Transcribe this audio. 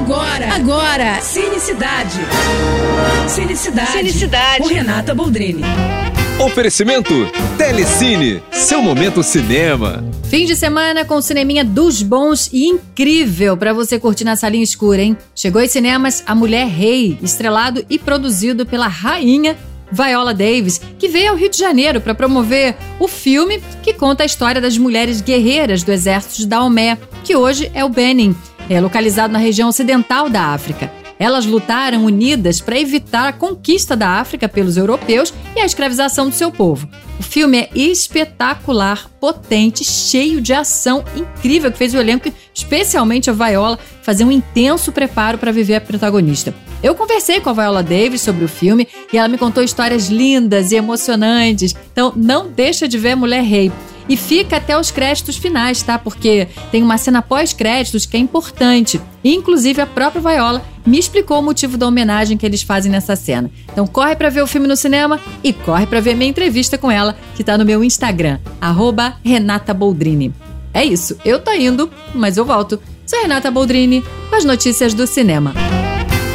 Agora, agora, Cinecidade. Cinecidade. Cinecidade. Com Renata Boldrini. Oferecimento Telecine, seu momento cinema. Fim de semana com cineminha dos bons e incrível para você curtir na salinha escura, hein? Chegou aos cinemas A Mulher Rei, estrelado e produzido pela rainha Viola Davis, que veio ao Rio de Janeiro para promover o filme que conta a história das mulheres guerreiras do exército de Daomé, que hoje é o Benin, é localizado na região ocidental da África. Elas lutaram unidas para evitar a conquista da África pelos europeus e a escravização do seu povo. O filme é espetacular, potente, cheio de ação incrível que fez o elenco, especialmente a Viola, fazer um intenso preparo para viver a protagonista. Eu conversei com a Viola Davis sobre o filme e ela me contou histórias lindas e emocionantes. Então não deixa de ver Mulher Rei. E fica até os créditos finais, tá? Porque tem uma cena pós-créditos que é importante. Inclusive, a própria Viola me explicou o motivo da homenagem que eles fazem nessa cena. Então corre para ver o filme no cinema e corre para ver minha entrevista com ela, que tá no meu Instagram, arroba Renata Boldrini. É isso, eu tô indo, mas eu volto. Sou Renata Boldrini com as notícias do cinema.